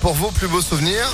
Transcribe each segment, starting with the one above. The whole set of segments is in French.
pour vos plus beaux souvenirs.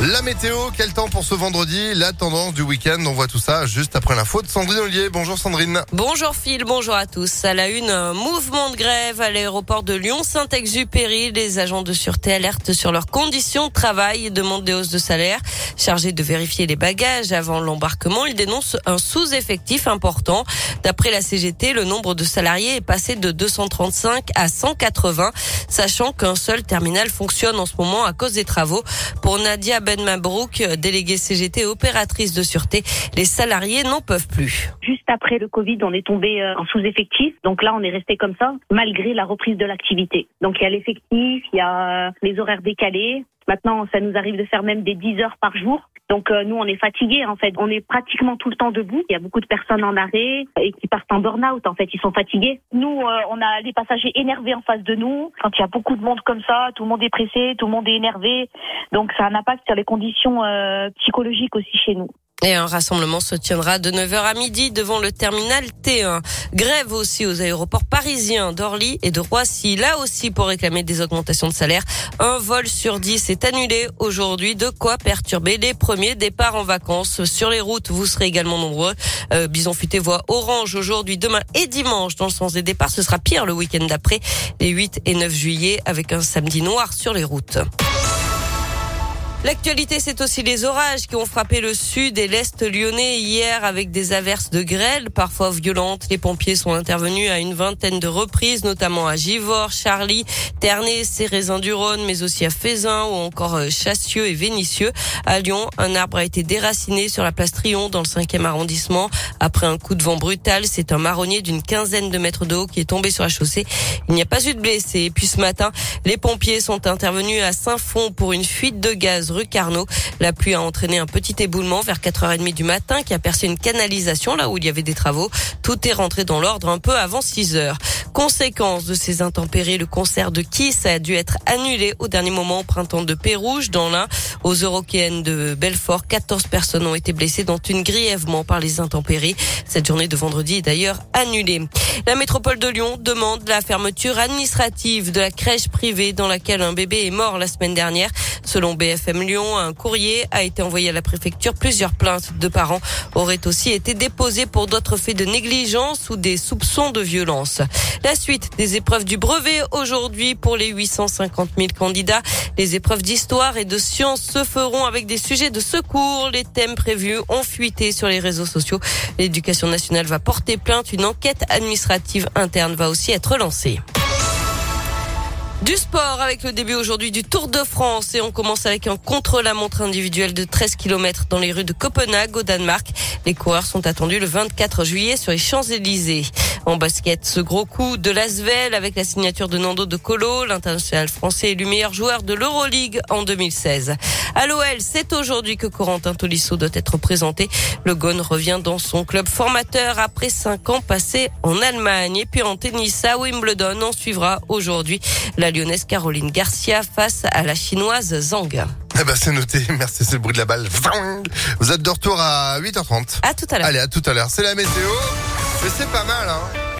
La météo, quel temps pour ce vendredi La tendance du week-end, on voit tout ça juste après l'info de Sandrine Ollier. Bonjour Sandrine. Bonjour Phil, bonjour à tous. À la une, un mouvement de grève à l'aéroport de Lyon-Saint-Exupéry. Les agents de sûreté alertent sur leurs conditions de travail et demandent des hausses de salaire. Chargés de vérifier les bagages avant l'embarquement, ils dénoncent un sous-effectif important. D'après la CGT, le nombre de salariés est passé de 235 à 180, sachant qu'un seul terminal fonctionne en ce moment à cause des travaux. Pour Nadia Ben Mabrouk, déléguée CGT opératrice de sûreté, les salariés n'en peuvent plus. Juste après le Covid, on est tombé euh, en sous-effectif. Donc là, on est resté comme ça, malgré la reprise de l'activité. Donc il y a l'effectif, il y a euh, les horaires décalés. Maintenant, ça nous arrive de faire même des 10 heures par jour. Donc euh, nous, on est fatigués en fait. On est pratiquement tout le temps debout. Il y a beaucoup de personnes en arrêt et qui partent en burn-out en fait. Ils sont fatigués. Nous, euh, on a les passagers énervés en face de nous. Quand il y a beaucoup de monde comme ça, tout le monde est pressé, tout le monde est énervé. Donc ça a un impact sur les conditions euh, psychologiques aussi chez nous. Et un rassemblement se tiendra de 9h à midi devant le terminal T1. Grève aussi aux aéroports parisiens d'Orly et de Roissy. Là aussi pour réclamer des augmentations de salaire. Un vol sur 10 est annulé aujourd'hui. De quoi perturber les premiers départs en vacances. Sur les routes, vous serez également nombreux. Euh, Bison Futé voit orange aujourd'hui, demain et dimanche dans le sens des départs. Ce sera pire le week-end d'après, les 8 et 9 juillet, avec un samedi noir sur les routes. L'actualité, c'est aussi les orages qui ont frappé le sud et l'est lyonnais hier avec des averses de grêle, parfois violentes. Les pompiers sont intervenus à une vingtaine de reprises, notamment à Givors, Charlie, Ternay, Cérézin du Rhône, mais aussi à Fézin ou encore euh, Chassieux et Vénissieux. À Lyon, un arbre a été déraciné sur la place Trion dans le 5e arrondissement. Après un coup de vent brutal, c'est un marronnier d'une quinzaine de mètres de haut qui est tombé sur la chaussée. Il n'y a pas eu de blessés. Et puis ce matin, les pompiers sont intervenus à Saint-Fond pour une fuite de gaz La pluie a entraîné un petit éboulement vers 4h30 du matin qui a percé une canalisation là où il y avait des travaux. Tout est rentré dans l'ordre un peu avant 6 heures. Conséquence de ces intempéries, le concert de Kiss a dû être annulé au dernier moment au printemps de Pérouge dans l'Ain. Aux Eurokéennes de Belfort, 14 personnes ont été blessées, dont une grièvement par les intempéries. Cette journée de vendredi est d'ailleurs annulée. La métropole de Lyon demande la fermeture administrative de la crèche privée dans laquelle un bébé est mort la semaine dernière. Selon BFM Lyon, un courrier a été envoyé à la préfecture. Plusieurs plaintes de parents auraient aussi été déposées pour d'autres faits de négligence ou des soupçons de violence. La suite des épreuves du brevet aujourd'hui pour les 850 000 candidats. Les épreuves d'histoire et de sciences se feront avec des sujets de secours. Les thèmes prévus ont fuité sur les réseaux sociaux. L'éducation nationale va porter plainte. Une enquête administrative interne va aussi être lancée. Du sport avec le début aujourd'hui du Tour de France et on commence avec un contre-la-montre individuel de 13 km dans les rues de Copenhague au Danemark. Les coureurs sont attendus le 24 juillet sur les Champs-Élysées. En basket, ce gros coup de l'Asvel avec la signature de Nando de Colo, l'international français élu meilleur joueur de l'Euroleague en 2016. À l'OL, c'est aujourd'hui que Corentin Tolisso doit être présenté. Le Gone revient dans son club formateur après cinq ans passés en Allemagne. Et puis en tennis à Wimbledon, on suivra aujourd'hui la lyonnaise Caroline Garcia face à la chinoise Zhang. Eh ben c'est noté, merci, c'est le bruit de la balle. Vous êtes de retour à 8h30. À tout à l'heure. Allez, à tout à l'heure. C'est la météo, mais c'est pas mal, hein.